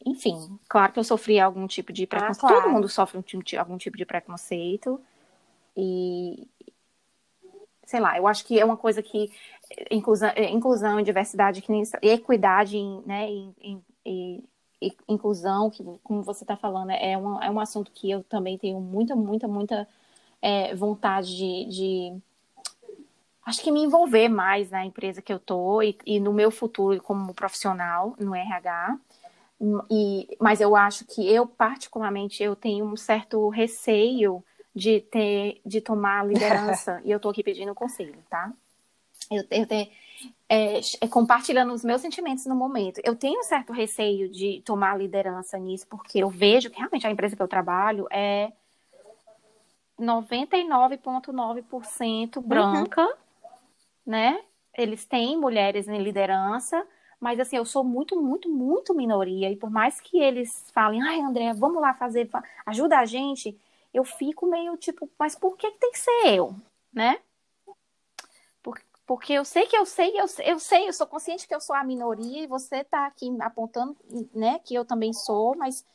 S1: enfim, claro que eu sofri algum tipo de preconceito. Ah, claro. Todo mundo sofre um, algum tipo de preconceito. E sei lá, eu acho que é uma coisa que inclusão, inclusão e diversidade que nem, equidade, né, e, e, e, inclusão, que como você está falando, é um, é um assunto que eu também tenho muita, muita, muita é, vontade de, de, acho que me envolver mais na empresa que eu tô e, e no meu futuro como profissional no RH. E, mas eu acho que eu particularmente eu tenho um certo receio de ter de tomar liderança e eu tô aqui pedindo conselho, tá? Eu, eu tenho é, é, compartilhando os meus sentimentos no momento. Eu tenho um certo receio de tomar liderança nisso porque eu vejo que realmente a empresa que eu trabalho é 99,9% branca, uhum. né? Eles têm mulheres em liderança, mas assim, eu sou muito, muito, muito minoria. E por mais que eles falem, ai, André, vamos lá fazer, ajuda a gente, eu fico meio tipo, mas por que, que tem que ser eu, né? Porque eu sei que eu sei, eu, eu sei, eu sou consciente que eu sou a minoria e você está aqui apontando, né, que eu também sou, mas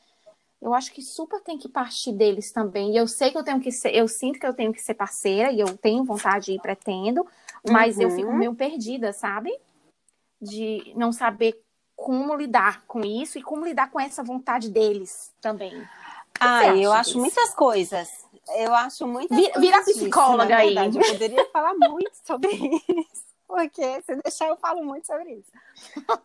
S1: eu acho que super tem que partir deles também. E eu sei que eu tenho que ser, eu sinto que eu tenho que ser parceira e eu tenho vontade e pretendo, mas uhum. eu fico uhum. meio perdida, sabe? De não saber como lidar com isso e como lidar com essa vontade deles também.
S2: Ah, eu acho disso? muitas coisas. Eu acho muitas
S1: Vira,
S2: coisas.
S1: Vira psicóloga
S2: aí. Eu poderia falar muito sobre isso. Porque se deixar, eu falo muito sobre isso.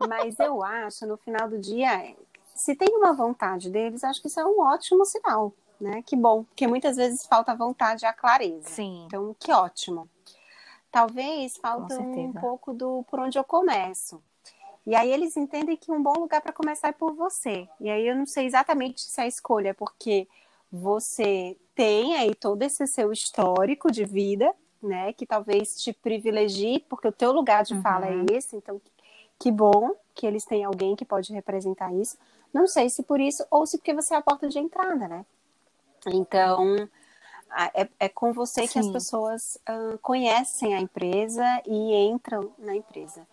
S2: Mas eu acho, no final do dia, se tem uma vontade deles, acho que isso é um ótimo sinal, né? Que bom, porque muitas vezes falta vontade e a clareza.
S1: Sim.
S2: Então, que ótimo. Talvez falta um pouco do por onde eu começo. E aí eles entendem que um bom lugar para começar é por você. E aí eu não sei exatamente se a escolha é porque você tem aí todo esse seu histórico de vida, né, que talvez te privilegie, porque o teu lugar de uhum. fala é esse, então que bom que eles têm alguém que pode representar isso. Não sei se por isso ou se porque você é a porta de entrada, né? Então, é, é com você Sim. que as pessoas uh, conhecem a empresa e entram na empresa.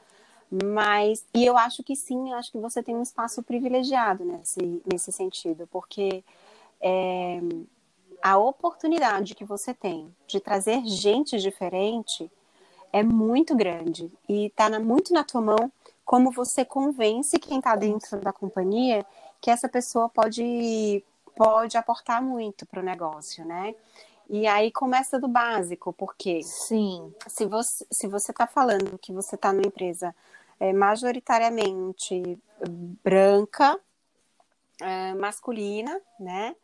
S2: Mas, e eu acho que sim, eu acho que você tem um espaço privilegiado nesse, nesse sentido, porque é, a oportunidade que você tem de trazer gente diferente é muito grande e está muito na tua mão como você convence quem está dentro da companhia que essa pessoa pode, pode aportar muito para o negócio, né? E aí começa do básico, porque
S1: Sim.
S2: se você se você está falando que você está numa empresa é, majoritariamente branca, é, masculina, né?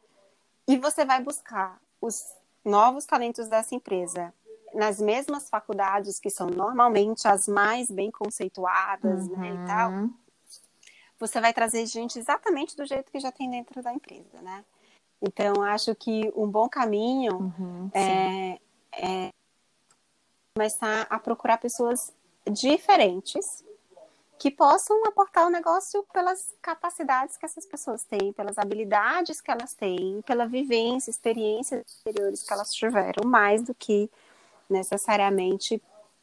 S2: E você vai buscar os novos talentos dessa empresa nas mesmas faculdades que são normalmente as mais bem conceituadas, uhum. né, e tal, uhum. você vai trazer gente exatamente do jeito que já tem dentro da empresa, né? Então, acho que um bom caminho uhum, é, é começar a procurar pessoas diferentes que possam aportar o negócio pelas capacidades que essas pessoas têm, pelas habilidades que elas têm, pela vivência, experiências exteriores que elas tiveram, mais do que necessariamente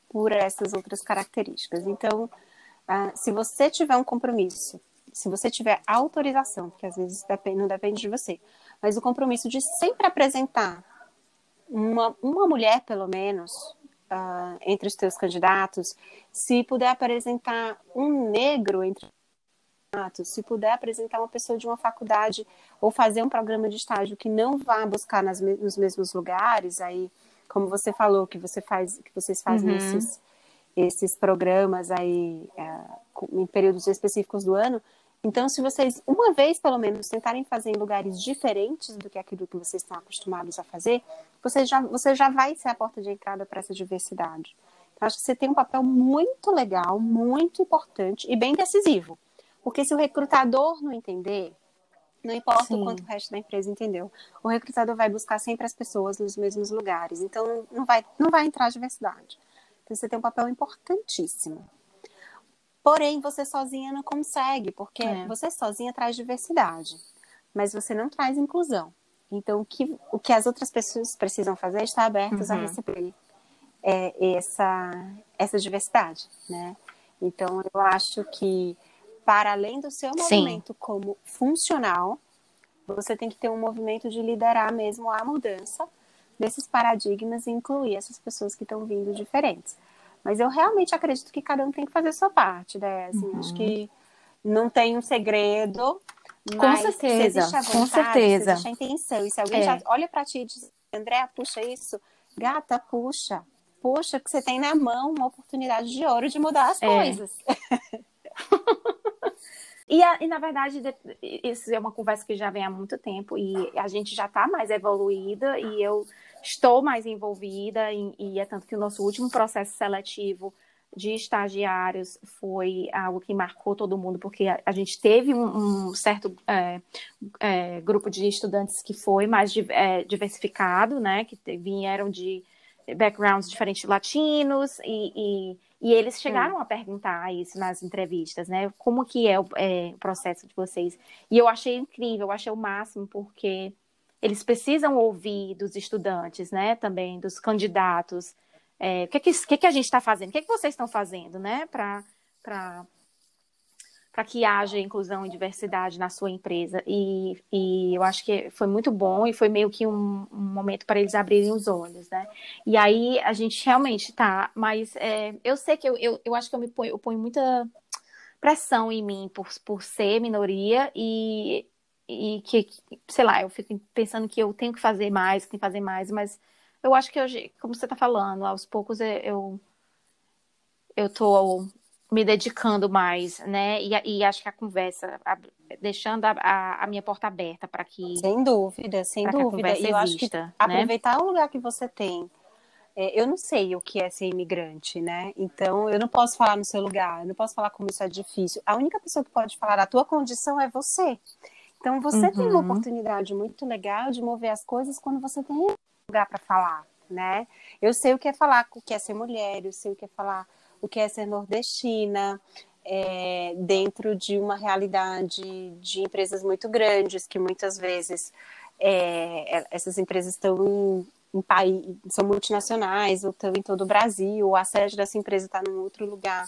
S2: por essas outras características. Então, uh, se você tiver um compromisso, se você tiver autorização, porque às vezes não depende de você, mas o compromisso de sempre apresentar uma, uma mulher, pelo menos, uh, entre os teus candidatos, se puder apresentar um negro entre se puder apresentar uma pessoa de uma faculdade ou fazer um programa de estágio que não vá buscar nas, nos mesmos lugares, aí como você falou que você faz, que vocês fazem uhum. esses, esses programas aí é, em períodos específicos do ano. Então, se vocês uma vez pelo menos tentarem fazer em lugares diferentes do que aquilo que vocês estão acostumados a fazer, você já, você já vai ser a porta de entrada para essa diversidade. acho que você tem um papel muito legal, muito importante e bem decisivo. Porque se o recrutador não entender, não importa Sim. o quanto o resto da empresa entendeu, o recrutador vai buscar sempre as pessoas nos mesmos lugares. Então, não vai, não vai entrar diversidade. Então, você tem um papel importantíssimo. Porém, você sozinha não consegue, porque é. você sozinha traz diversidade, mas você não traz inclusão. Então, o que, o que as outras pessoas precisam fazer é estar abertas uhum. a receber é, essa, essa diversidade, né? Então, eu acho que, para além do seu movimento Sim. como funcional, você tem que ter um movimento de liderar mesmo a mudança desses paradigmas e incluir essas pessoas que estão vindo diferentes. Mas eu realmente acredito que cada um tem que fazer a sua parte, né? Assim, uhum. Acho que não tem um segredo,
S1: com certeza, vontade, com certeza.
S2: Deixa a intenção. E se alguém é. já olha para ti e diz, André, puxa isso, gata, puxa poxa, que você tem na mão uma oportunidade de ouro de mudar as é. coisas.
S1: e, e, na verdade, isso é uma conversa que já vem há muito tempo e a gente já está mais evoluída e eu estou mais envolvida e, e é tanto que o nosso último processo seletivo de estagiários foi algo que marcou todo mundo, porque a, a gente teve um, um certo é, é, grupo de estudantes que foi mais é, diversificado, né, que vieram de backgrounds diferentes latinos e, e, e eles chegaram a perguntar isso nas entrevistas, né? Como que é o, é o, processo de vocês? E eu achei incrível, eu achei o máximo, porque eles precisam ouvir dos estudantes, né? Também dos candidatos. É, o que, que, que, a gente está fazendo? O que, que vocês estão fazendo, né? Para para que haja inclusão e diversidade na sua empresa. E, e eu acho que foi muito bom e foi meio que um, um momento para eles abrirem os olhos, né? E aí a gente realmente tá, mas é, eu sei que eu, eu, eu acho que eu me ponho, eu ponho muita pressão em mim por, por ser minoria e, e que, sei lá, eu fico pensando que eu tenho que fazer mais, que tenho que fazer mais, mas eu acho que hoje, como você está falando, aos poucos eu eu tô me dedicando mais, né? E, e acho que a conversa, a, deixando a, a, minha porta aberta para que.
S2: Sem dúvida, sem dúvida. E eu acho que né? aproveitar o lugar que você tem. É, eu não sei o que é ser imigrante, né? Então eu não posso falar no seu lugar, eu não posso falar como isso é difícil. A única pessoa que pode falar da tua condição é você. Então você uhum. tem uma uhum. oportunidade muito legal de mover as coisas quando você tem lugar para falar, né? Eu sei o que é falar, o que é ser mulher, eu sei o que é falar o que é ser nordestina, é, dentro de uma realidade de empresas muito grandes, que muitas vezes é, é essas empresas estão em, em país, são multinacionais, ou estão em todo o Brasil, ou a sede dessa empresa está num outro lugar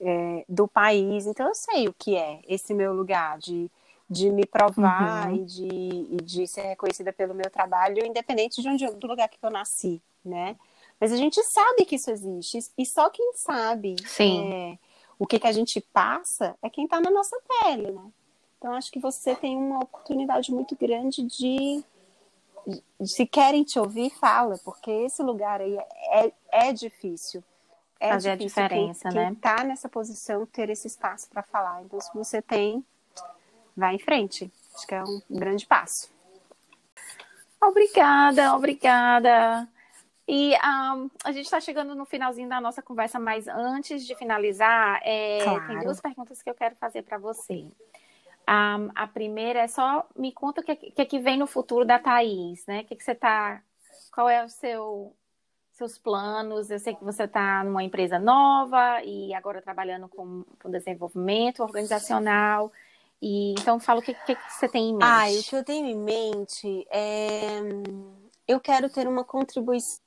S2: é, do país. Então eu sei o que é esse meu lugar de, de me provar uhum. e, de, e de ser reconhecida pelo meu trabalho, independente de onde do lugar que eu nasci, né? Mas a gente sabe que isso existe. E só quem sabe é, o que, que a gente passa é quem está na nossa pele, né? Então, acho que você tem uma oportunidade muito grande de, se querem te ouvir, fala, porque esse lugar aí é, é difícil.
S1: É Fazer difícil a diferença,
S2: quem,
S1: né?
S2: Quem tá nessa posição ter esse espaço para falar. Então, se você tem, vai em frente. Acho que é um grande passo.
S1: Obrigada, obrigada. E um, a gente está chegando no finalzinho da nossa conversa, mas antes de finalizar, é, claro. tem duas perguntas que eu quero fazer para você. Um, a primeira é só me conta o que, que, é que vem no futuro da Thaís, né? O que, que você tá. Qual é o seu seus planos? Eu sei que você está numa empresa nova e agora trabalhando com, com desenvolvimento organizacional. E então fala o que, que, que você tem em mente.
S2: Ah, o que eu tenho em mente é eu quero ter uma contribuição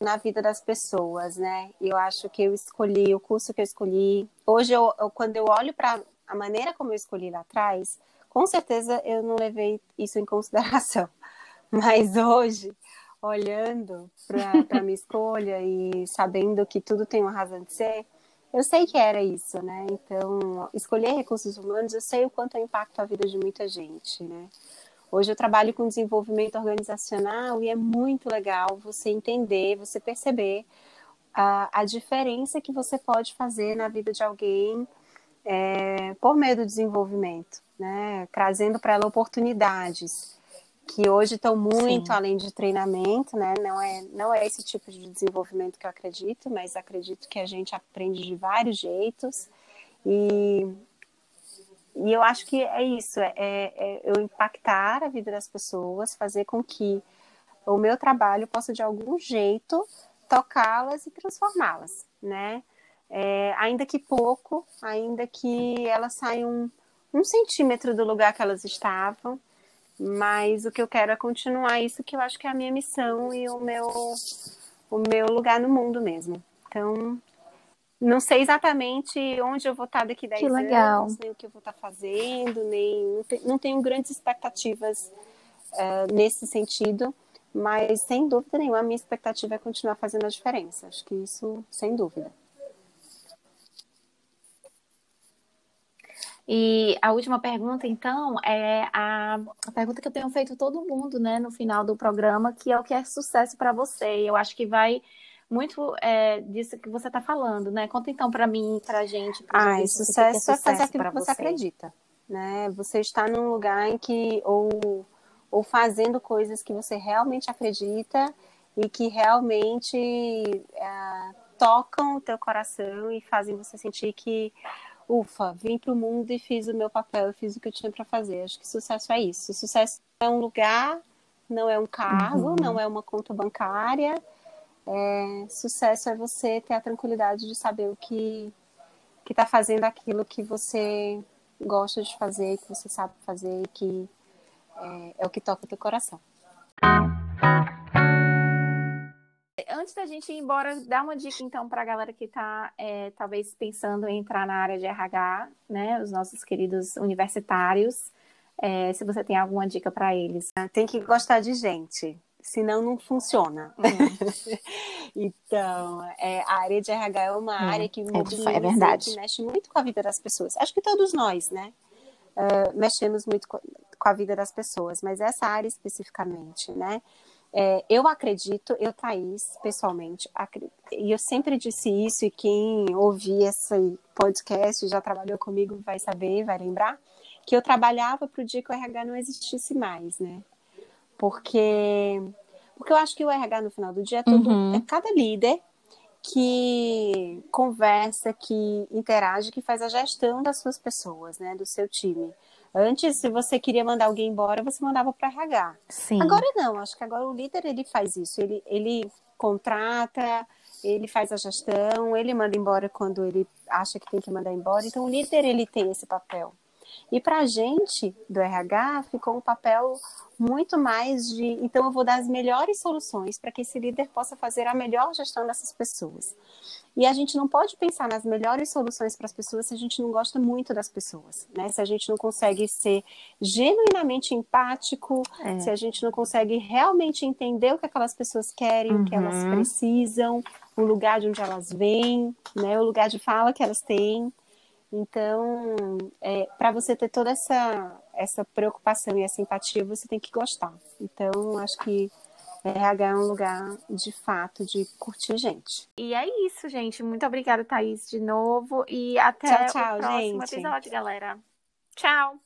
S2: na vida das pessoas, né? Eu acho que eu escolhi o curso que eu escolhi. Hoje, eu, eu quando eu olho para a maneira como eu escolhi lá atrás, com certeza eu não levei isso em consideração. Mas hoje, olhando para a minha escolha e sabendo que tudo tem uma razão de ser, eu sei que era isso, né? Então, escolher recursos humanos, eu sei o quanto impacta a vida de muita gente, né? Hoje eu trabalho com desenvolvimento organizacional e é muito legal você entender, você perceber a, a diferença que você pode fazer na vida de alguém é, por meio do desenvolvimento, né? trazendo para ela oportunidades. Que hoje estão muito Sim. além de treinamento, né? Não é, não é esse tipo de desenvolvimento que eu acredito, mas acredito que a gente aprende de vários jeitos. E, e eu acho que é isso, é, é eu impactar a vida das pessoas, fazer com que o meu trabalho possa de algum jeito tocá-las e transformá-las, né? É, ainda que pouco, ainda que elas saiam um, um centímetro do lugar que elas estavam, mas o que eu quero é continuar isso que eu acho que é a minha missão e o meu, o meu lugar no mundo mesmo. Então, não sei exatamente onde eu vou estar daqui 10 que legal. anos, nem o que eu vou estar fazendo, nem não tenho grandes expectativas uh, nesse sentido, mas sem dúvida nenhuma a minha expectativa é continuar fazendo a diferença. Acho que isso, sem dúvida.
S1: E a última pergunta, então, é a, a, pergunta que eu tenho feito todo mundo, né, no final do programa, que é o que é sucesso para você. Eu acho que vai muito é, disso que você está falando, né? Conta então para mim, para a gente.
S2: Pra ah, sucesso é fazer aquilo que você, você acredita, né? Você está num lugar em que ou ou fazendo coisas que você realmente acredita e que realmente é, tocam o teu coração e fazem você sentir que ufa, vim para o mundo e fiz o meu papel, fiz o que eu tinha para fazer. Acho que sucesso é isso. Sucesso é um lugar, não é um cargo, uhum. não é uma conta bancária. É, sucesso é você ter a tranquilidade de saber o que que está fazendo aquilo que você gosta de fazer, que você sabe fazer, que é, é o que toca o teu coração.
S1: Antes da gente ir embora, dá uma dica então para a galera que está é, talvez pensando em entrar na área de RH, né? Os nossos queridos universitários. É, se você tem alguma dica para eles.
S2: Tem que gostar de gente, senão não funciona. Uhum. então, é, a área de RH é uma uhum. área que
S1: é, é verdade.
S2: que mexe muito com a vida das pessoas. Acho que todos nós, né? Uh, mexemos muito com a vida das pessoas, mas essa área especificamente, né? É, eu acredito, eu, Thaís, pessoalmente, e eu sempre disse isso, e quem ouvir esse podcast já trabalhou comigo vai saber, vai lembrar, que eu trabalhava para o dia que o RH não existisse mais, né? Porque, porque eu acho que o RH no final do dia é, todo, uhum. é cada líder que conversa, que interage, que faz a gestão das suas pessoas, né? Do seu time. Antes, se você queria mandar alguém embora, você mandava para RH.
S1: Sim.
S2: Agora não, acho que agora o líder ele faz isso. Ele, ele contrata, ele faz a gestão, ele manda embora quando ele acha que tem que mandar embora. Então, o líder ele tem esse papel. E para a gente do RH ficou um papel muito mais de, então eu vou dar as melhores soluções para que esse líder possa fazer a melhor gestão dessas pessoas. E a gente não pode pensar nas melhores soluções para as pessoas se a gente não gosta muito das pessoas, né? Se a gente não consegue ser genuinamente empático, é. se a gente não consegue realmente entender o que aquelas pessoas querem, uhum. o que elas uhum. precisam, o lugar de onde elas vêm, né? O lugar de fala que elas têm. Então, é, para você ter toda essa, essa preocupação e essa empatia, você tem que gostar. Então, acho que RH é um lugar, de fato, de curtir gente.
S1: E é isso, gente. Muito obrigada, Thaís, de novo. E até tchau, tchau, o próximo gente. episódio, galera. Tchau!